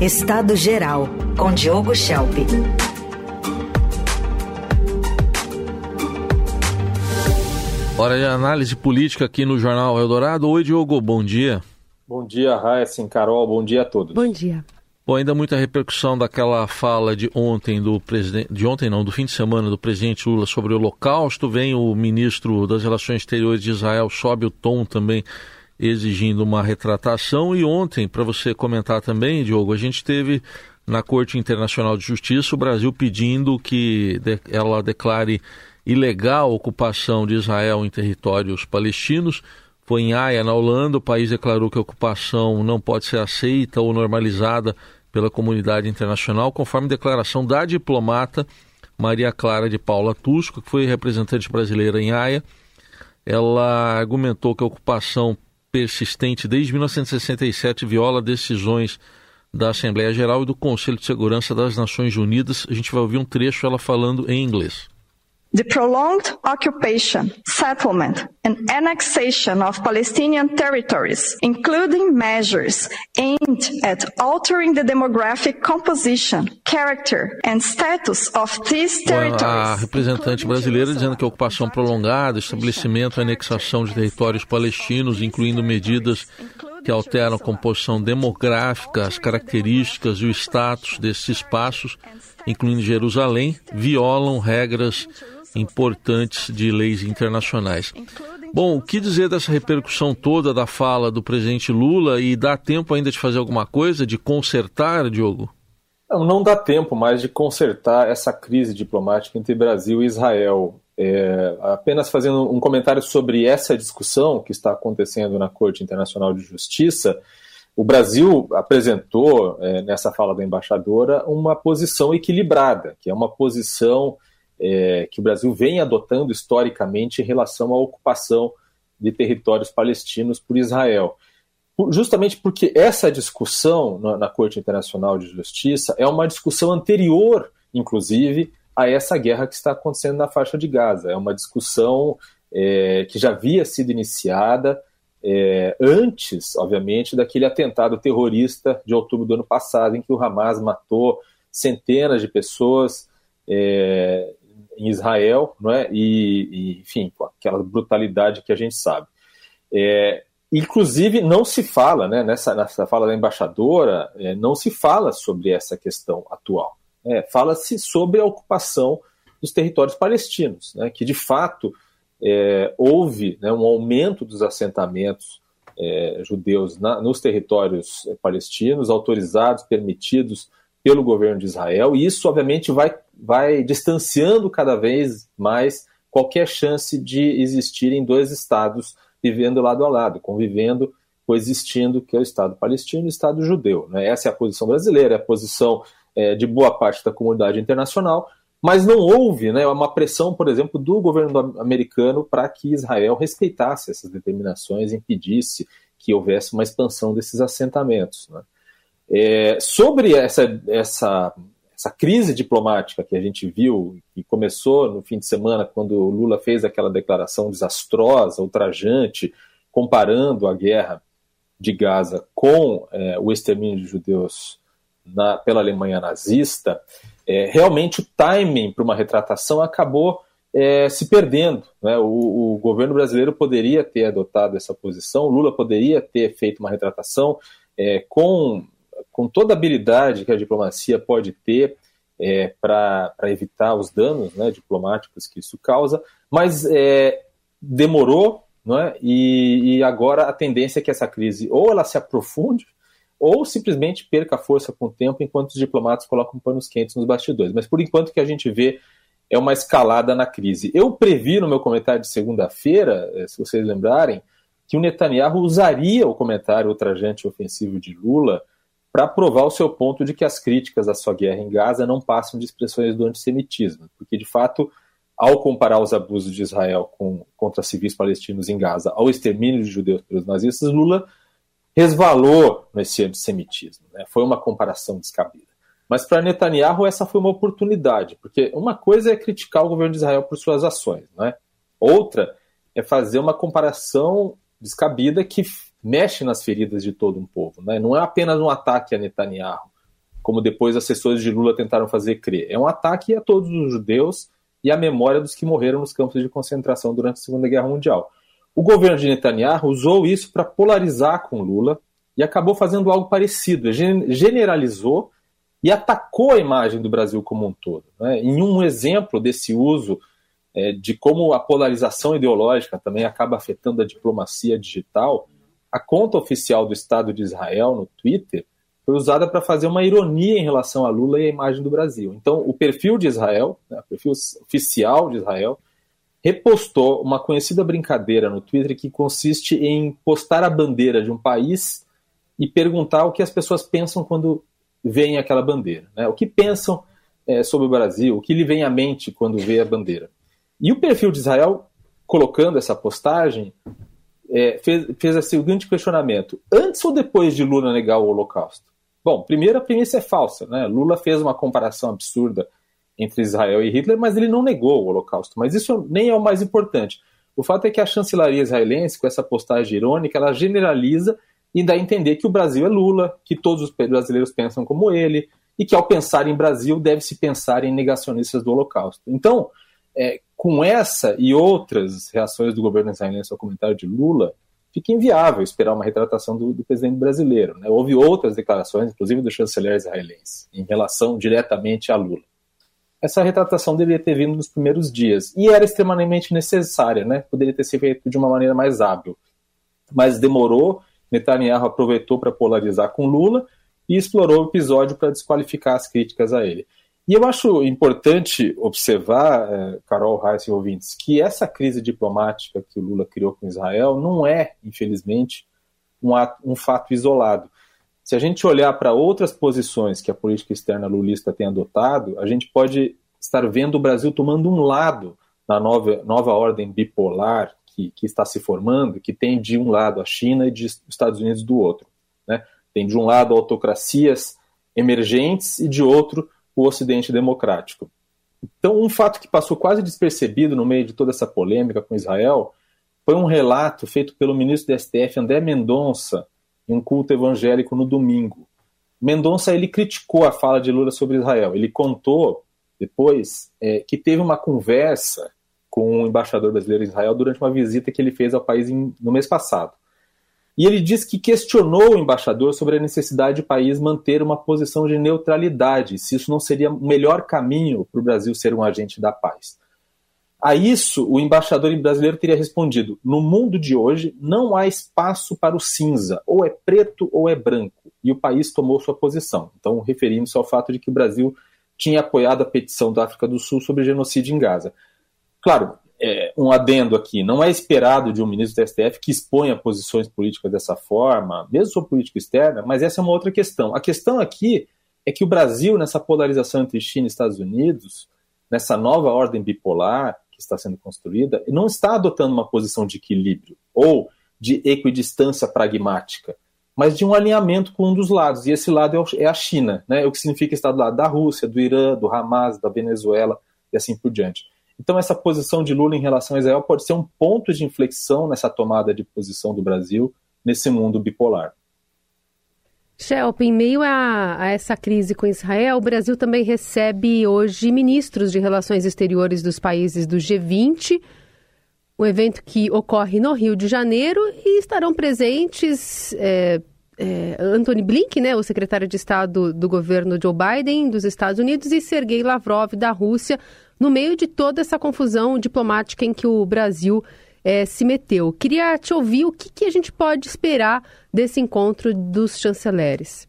Estado Geral, com Diogo Schelp. Hora de análise política aqui no Jornal Eldorado. Oi, Diogo, bom dia. Bom dia, Raíssa, Carol, bom dia a todos. Bom dia. Bom, ainda muita repercussão daquela fala de ontem do presidente, de ontem não, do fim de semana do presidente Lula sobre o Holocausto. Vem o ministro das Relações Exteriores de Israel, sobe o tom também exigindo uma retratação. E ontem, para você comentar também, Diogo, a gente teve na Corte Internacional de Justiça o Brasil pedindo que ela declare ilegal a ocupação de Israel em territórios palestinos. Foi em Haia, na Holanda, o país declarou que a ocupação não pode ser aceita ou normalizada pela comunidade internacional, conforme declaração da diplomata Maria Clara de Paula Tusco, que foi representante brasileira em Haia. Ela argumentou que a ocupação persistente desde 1967 viola decisões da Assembleia Geral e do Conselho de Segurança das Nações Unidas. A gente vai ouvir um trecho ela falando em inglês. The prolonged occupation, settlement, and annexation of Palestinian territories, including measures aimed at altering the demographic composition, character, and status of these territories. A representante brasileira dizendo que a ocupação prolongada, estabelecimento e anexação de territórios palestinos, incluindo medidas que alteram a composição demográfica, as características e o status desses espaços, incluindo Jerusalém, violam regras importantes de leis internacionais. Bom, o que dizer dessa repercussão toda da fala do presidente Lula e dá tempo ainda de fazer alguma coisa, de consertar, Diogo? Não, não dá tempo mais de consertar essa crise diplomática entre Brasil e Israel. É, apenas fazendo um comentário sobre essa discussão que está acontecendo na Corte Internacional de Justiça, o Brasil apresentou, é, nessa fala da embaixadora, uma posição equilibrada, que é uma posição é, que o Brasil vem adotando historicamente em relação à ocupação de territórios palestinos por Israel. Justamente porque essa discussão na, na Corte Internacional de Justiça é uma discussão anterior, inclusive, a essa guerra que está acontecendo na faixa de Gaza. É uma discussão é, que já havia sido iniciada é, antes, obviamente, daquele atentado terrorista de outubro do ano passado, em que o Hamas matou centenas de pessoas, é, em Israel, não é? E, e, enfim, com aquela brutalidade que a gente sabe. É, inclusive, não se fala, né, nessa, nessa fala da embaixadora, é, não se fala sobre essa questão atual. Né? Fala-se sobre a ocupação dos territórios palestinos, né, que de fato é, houve né, um aumento dos assentamentos é, judeus na, nos territórios palestinos, autorizados, permitidos pelo governo de Israel, e isso, obviamente, vai, vai distanciando cada vez mais qualquer chance de existirem dois estados vivendo lado a lado, convivendo, coexistindo, que é o Estado palestino e o Estado judeu. Né? Essa é a posição brasileira, é a posição é, de boa parte da comunidade internacional, mas não houve né, uma pressão, por exemplo, do governo americano para que Israel respeitasse essas determinações, impedisse que houvesse uma expansão desses assentamentos. Né? É, sobre essa, essa, essa crise diplomática que a gente viu, que começou no fim de semana, quando o Lula fez aquela declaração desastrosa, ultrajante, comparando a guerra de Gaza com é, o extermínio de judeus na, pela Alemanha nazista, é, realmente o timing para uma retratação acabou é, se perdendo. Né? O, o, governo brasileiro poderia ter adotado essa posição, Lula poderia ter feito uma retratação é, com com toda a habilidade que a diplomacia pode ter é, para evitar os danos né, diplomáticos que isso causa, mas é, demorou, não é? E, e, agora a tendência é que essa crise ou ela se aprofunde ou simplesmente perca força com o tempo enquanto os diplomatas colocam panos quentes nos bastidores. Mas por enquanto que a gente vê é uma escalada na crise. Eu previ no meu comentário de segunda-feira, é, se vocês lembrarem, que o Netanyahu usaria o comentário ultrajante ofensivo de Lula para provar o seu ponto de que as críticas à sua guerra em Gaza não passam de expressões do antissemitismo, porque de fato, ao comparar os abusos de Israel com, contra civis palestinos em Gaza ao extermínio de judeus pelos nazistas, Lula resvalou nesse antissemitismo. Né? Foi uma comparação descabida. Mas para Netanyahu essa foi uma oportunidade, porque uma coisa é criticar o governo de Israel por suas ações, né? outra é fazer uma comparação descabida que mexe nas feridas de todo um povo. Né? Não é apenas um ataque a Netanyahu, como depois assessores de Lula tentaram fazer crer. É um ataque a todos os judeus e à memória dos que morreram nos campos de concentração durante a Segunda Guerra Mundial. O governo de Netanyahu usou isso para polarizar com Lula e acabou fazendo algo parecido. Generalizou e atacou a imagem do Brasil como um todo. Né? Em um exemplo desse uso é, de como a polarização ideológica também acaba afetando a diplomacia digital, a conta oficial do Estado de Israel no Twitter foi usada para fazer uma ironia em relação a Lula e a imagem do Brasil. Então, o perfil de Israel, né, o perfil oficial de Israel, repostou uma conhecida brincadeira no Twitter que consiste em postar a bandeira de um país e perguntar o que as pessoas pensam quando veem aquela bandeira. Né? O que pensam é, sobre o Brasil, o que lhe vem à mente quando vê a bandeira. E o perfil de Israel, colocando essa postagem, é, fez, fez o seguinte questionamento: antes ou depois de Lula negar o Holocausto? Bom, primeiro a premissa é falsa. Né? Lula fez uma comparação absurda entre Israel e Hitler, mas ele não negou o Holocausto. Mas isso nem é o mais importante. O fato é que a chancelaria israelense, com essa postagem irônica, ela generaliza e dá a entender que o Brasil é Lula, que todos os brasileiros pensam como ele, e que ao pensar em Brasil deve-se pensar em negacionistas do Holocausto. Então, é, com essa e outras reações do governo israelense ao comentário de Lula, fica inviável esperar uma retratação do, do presidente brasileiro. Né? Houve outras declarações, inclusive do chanceler israelense, em relação diretamente a Lula. Essa retratação deveria ter vindo nos primeiros dias e era extremamente necessária, né? poderia ter sido feito de uma maneira mais hábil. Mas demorou Netanyahu aproveitou para polarizar com Lula e explorou o episódio para desqualificar as críticas a ele. E eu acho importante observar, eh, Carol Reis e ouvintes, que essa crise diplomática que o Lula criou com Israel não é, infelizmente, um, ato, um fato isolado. Se a gente olhar para outras posições que a política externa lulista tem adotado, a gente pode estar vendo o Brasil tomando um lado na nova, nova ordem bipolar que, que está se formando, que tem de um lado a China e dos Estados Unidos do outro. Né? Tem de um lado autocracias emergentes e de outro o Ocidente democrático. Então, um fato que passou quase despercebido no meio de toda essa polêmica com Israel foi um relato feito pelo ministro do STF, André Mendonça, em um culto evangélico no domingo. Mendonça ele criticou a fala de Lula sobre Israel. Ele contou depois é, que teve uma conversa com o embaixador brasileiro em Israel durante uma visita que ele fez ao país em, no mês passado. E ele disse que questionou o embaixador sobre a necessidade do país manter uma posição de neutralidade, se isso não seria o melhor caminho para o Brasil ser um agente da paz. A isso, o embaixador brasileiro teria respondido: no mundo de hoje não há espaço para o cinza, ou é preto ou é branco. E o país tomou sua posição. Então, referindo-se ao fato de que o Brasil tinha apoiado a petição da África do Sul sobre genocídio em Gaza. Claro, é, um adendo aqui, não é esperado de um ministro do STF que exponha posições políticas dessa forma, mesmo sobre política externa, mas essa é uma outra questão. A questão aqui é que o Brasil, nessa polarização entre China e Estados Unidos, nessa nova ordem bipolar que está sendo construída, não está adotando uma posição de equilíbrio ou de equidistância pragmática, mas de um alinhamento com um dos lados, e esse lado é a China, né? o que significa estar do lado da Rússia, do Irã, do Hamas, da Venezuela e assim por diante. Então, essa posição de Lula em relação a Israel pode ser um ponto de inflexão nessa tomada de posição do Brasil nesse mundo bipolar. Shelp, em meio a, a, essa crise com Israel, o Brasil também recebe hoje ministros de relações exteriores dos países do G20, um evento que ocorre no Rio de Janeiro e estarão presentes é, é, Anthony Blinken, né, o secretário de Estado do governo Joe Biden dos Estados Unidos, e Sergei Lavrov da Rússia no meio de toda essa confusão diplomática em que o Brasil é, se meteu. Queria te ouvir o que, que a gente pode esperar desse encontro dos chanceleres.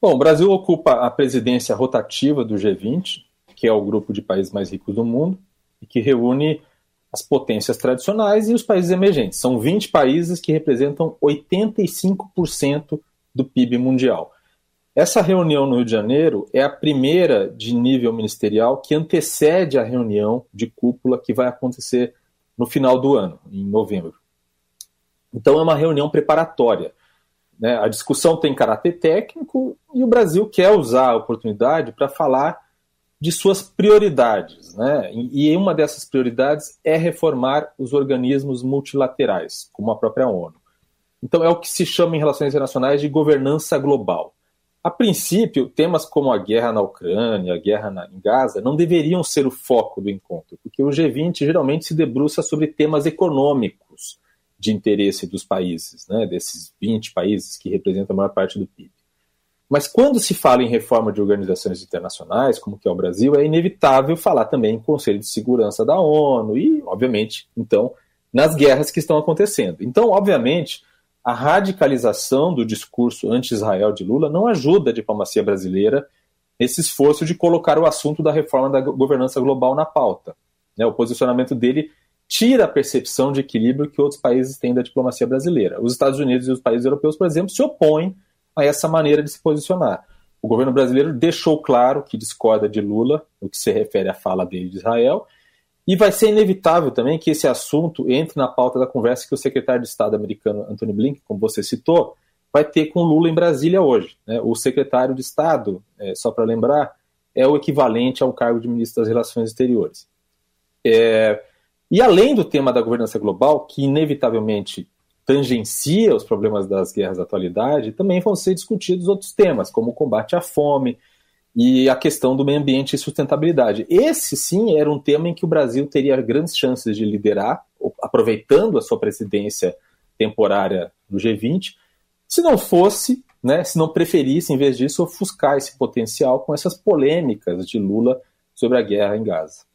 Bom, o Brasil ocupa a presidência rotativa do G20, que é o grupo de países mais ricos do mundo, e que reúne as potências tradicionais e os países emergentes. São 20 países que representam 85% do PIB mundial. Essa reunião no Rio de Janeiro é a primeira de nível ministerial que antecede a reunião de cúpula que vai acontecer no final do ano, em novembro. Então é uma reunião preparatória. Né? A discussão tem caráter técnico e o Brasil quer usar a oportunidade para falar de suas prioridades. Né? E uma dessas prioridades é reformar os organismos multilaterais, como a própria ONU. Então é o que se chama em relações internacionais de governança global. A princípio, temas como a guerra na Ucrânia, a guerra na, em Gaza, não deveriam ser o foco do encontro, porque o G20 geralmente se debruça sobre temas econômicos de interesse dos países, né, desses 20 países que representam a maior parte do PIB. Mas quando se fala em reforma de organizações internacionais, como que é o Brasil, é inevitável falar também em Conselho de Segurança da ONU e, obviamente, então, nas guerras que estão acontecendo. Então, obviamente, a radicalização do discurso anti-Israel de Lula não ajuda a diplomacia brasileira nesse esforço de colocar o assunto da reforma da governança global na pauta. Né, o posicionamento dele tira a percepção de equilíbrio que outros países têm da diplomacia brasileira. Os Estados Unidos e os países europeus, por exemplo, se opõem a essa maneira de se posicionar. O governo brasileiro deixou claro que discorda de Lula no que se refere à fala dele de Israel e vai ser inevitável também que esse assunto entre na pauta da conversa que o secretário de Estado americano Antony Blinken, como você citou, vai ter com Lula em Brasília hoje. Né? O secretário de Estado, é, só para lembrar, é o equivalente ao cargo de ministro das Relações Exteriores. É, e além do tema da governança global, que inevitavelmente tangencia os problemas das guerras da atualidade, também vão ser discutidos outros temas, como o combate à fome, e a questão do meio ambiente e sustentabilidade. Esse sim era um tema em que o Brasil teria grandes chances de liderar, aproveitando a sua presidência temporária no G20, se não fosse, né, se não preferisse, em vez disso, ofuscar esse potencial com essas polêmicas de Lula sobre a guerra em Gaza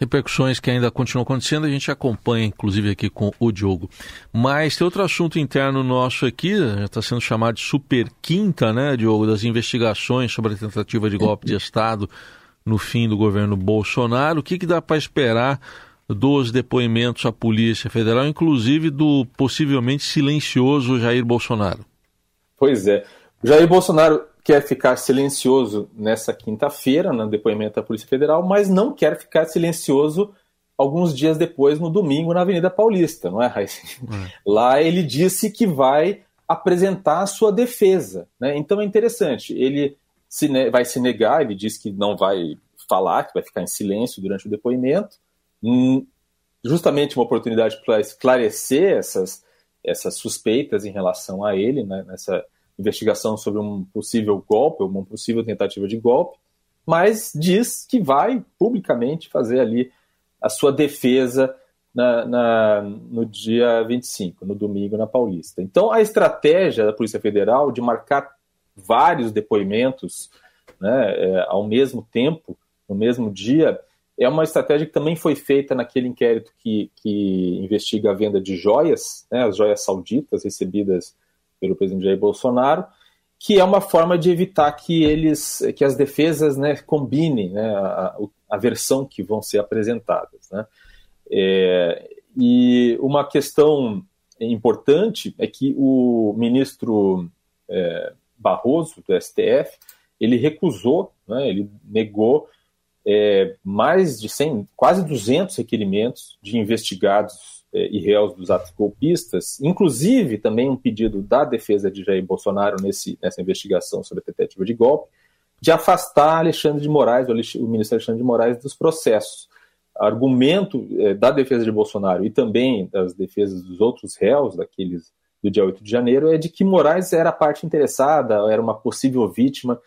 repercussões que ainda continuam acontecendo, a gente acompanha, inclusive, aqui com o Diogo. Mas tem outro assunto interno nosso aqui, está sendo chamado de super quinta, né, Diogo, das investigações sobre a tentativa de golpe de Estado no fim do governo Bolsonaro. O que, que dá para esperar dos depoimentos à Polícia Federal, inclusive do possivelmente silencioso Jair Bolsonaro? Pois é. Jair Bolsonaro quer ficar silencioso nessa quinta-feira, no depoimento da Polícia Federal, mas não quer ficar silencioso alguns dias depois, no domingo, na Avenida Paulista, não é, Raíssa? É. Lá ele disse que vai apresentar a sua defesa. Né? Então é interessante, ele se vai se negar, ele diz que não vai falar, que vai ficar em silêncio durante o depoimento, hum, justamente uma oportunidade para esclarecer essas, essas suspeitas em relação a ele, né? nessa investigação sobre um possível golpe, uma possível tentativa de golpe, mas diz que vai publicamente fazer ali a sua defesa na, na, no dia 25, no domingo, na Paulista. Então, a estratégia da Polícia Federal de marcar vários depoimentos né, é, ao mesmo tempo, no mesmo dia, é uma estratégia que também foi feita naquele inquérito que, que investiga a venda de joias, né, as joias sauditas recebidas pelo presidente Jair Bolsonaro, que é uma forma de evitar que eles, que as defesas, né, combinem né, a, a versão que vão ser apresentadas, né. É, e uma questão importante é que o ministro é, Barroso do STF ele recusou, né, ele negou é, mais de 100, quase 200 requerimentos de investigados e réus dos atos golpistas, inclusive também um pedido da defesa de Jair Bolsonaro nesse, nessa investigação sobre a tentativa de golpe, de afastar Alexandre de Moraes, o ministro Alexandre de Moraes, dos processos. Argumento eh, da defesa de Bolsonaro e também das defesas dos outros réus, daqueles do dia 8 de janeiro, é de que Moraes era parte interessada, era uma possível vítima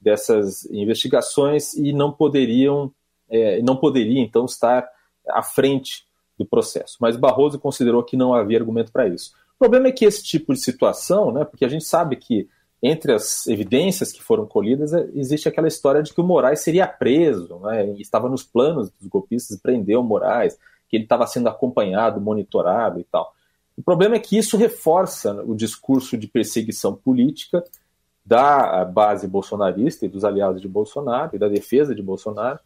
dessas investigações e não poderiam, eh, não poderia então estar à frente do processo. Mas Barroso considerou que não havia argumento para isso. O problema é que esse tipo de situação, né, porque a gente sabe que entre as evidências que foram colhidas é, existe aquela história de que o Moraes seria preso, né, estava nos planos dos golpistas prender o Moraes, que ele estava sendo acompanhado, monitorado e tal. O problema é que isso reforça o discurso de perseguição política da base bolsonarista e dos aliados de Bolsonaro e da defesa de Bolsonaro,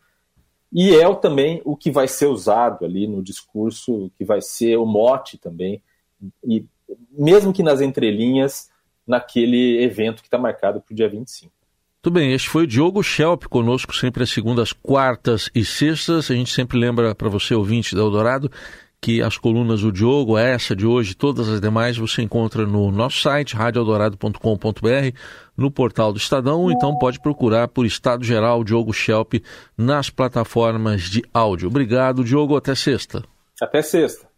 e é também o que vai ser usado ali no discurso, que vai ser o mote também, e mesmo que nas entrelinhas, naquele evento que está marcado para o dia 25. Muito bem, este foi o Diogo Schelp conosco sempre às segundas, quartas e sextas. A gente sempre lembra para você, ouvinte da Eldorado, que as colunas do Diogo, essa de hoje, todas as demais, você encontra no nosso site, radioeldorado.com.br, no portal do Estadão, então pode procurar por Estado Geral Diogo Schelp nas plataformas de áudio. Obrigado, Diogo, até sexta. Até sexta.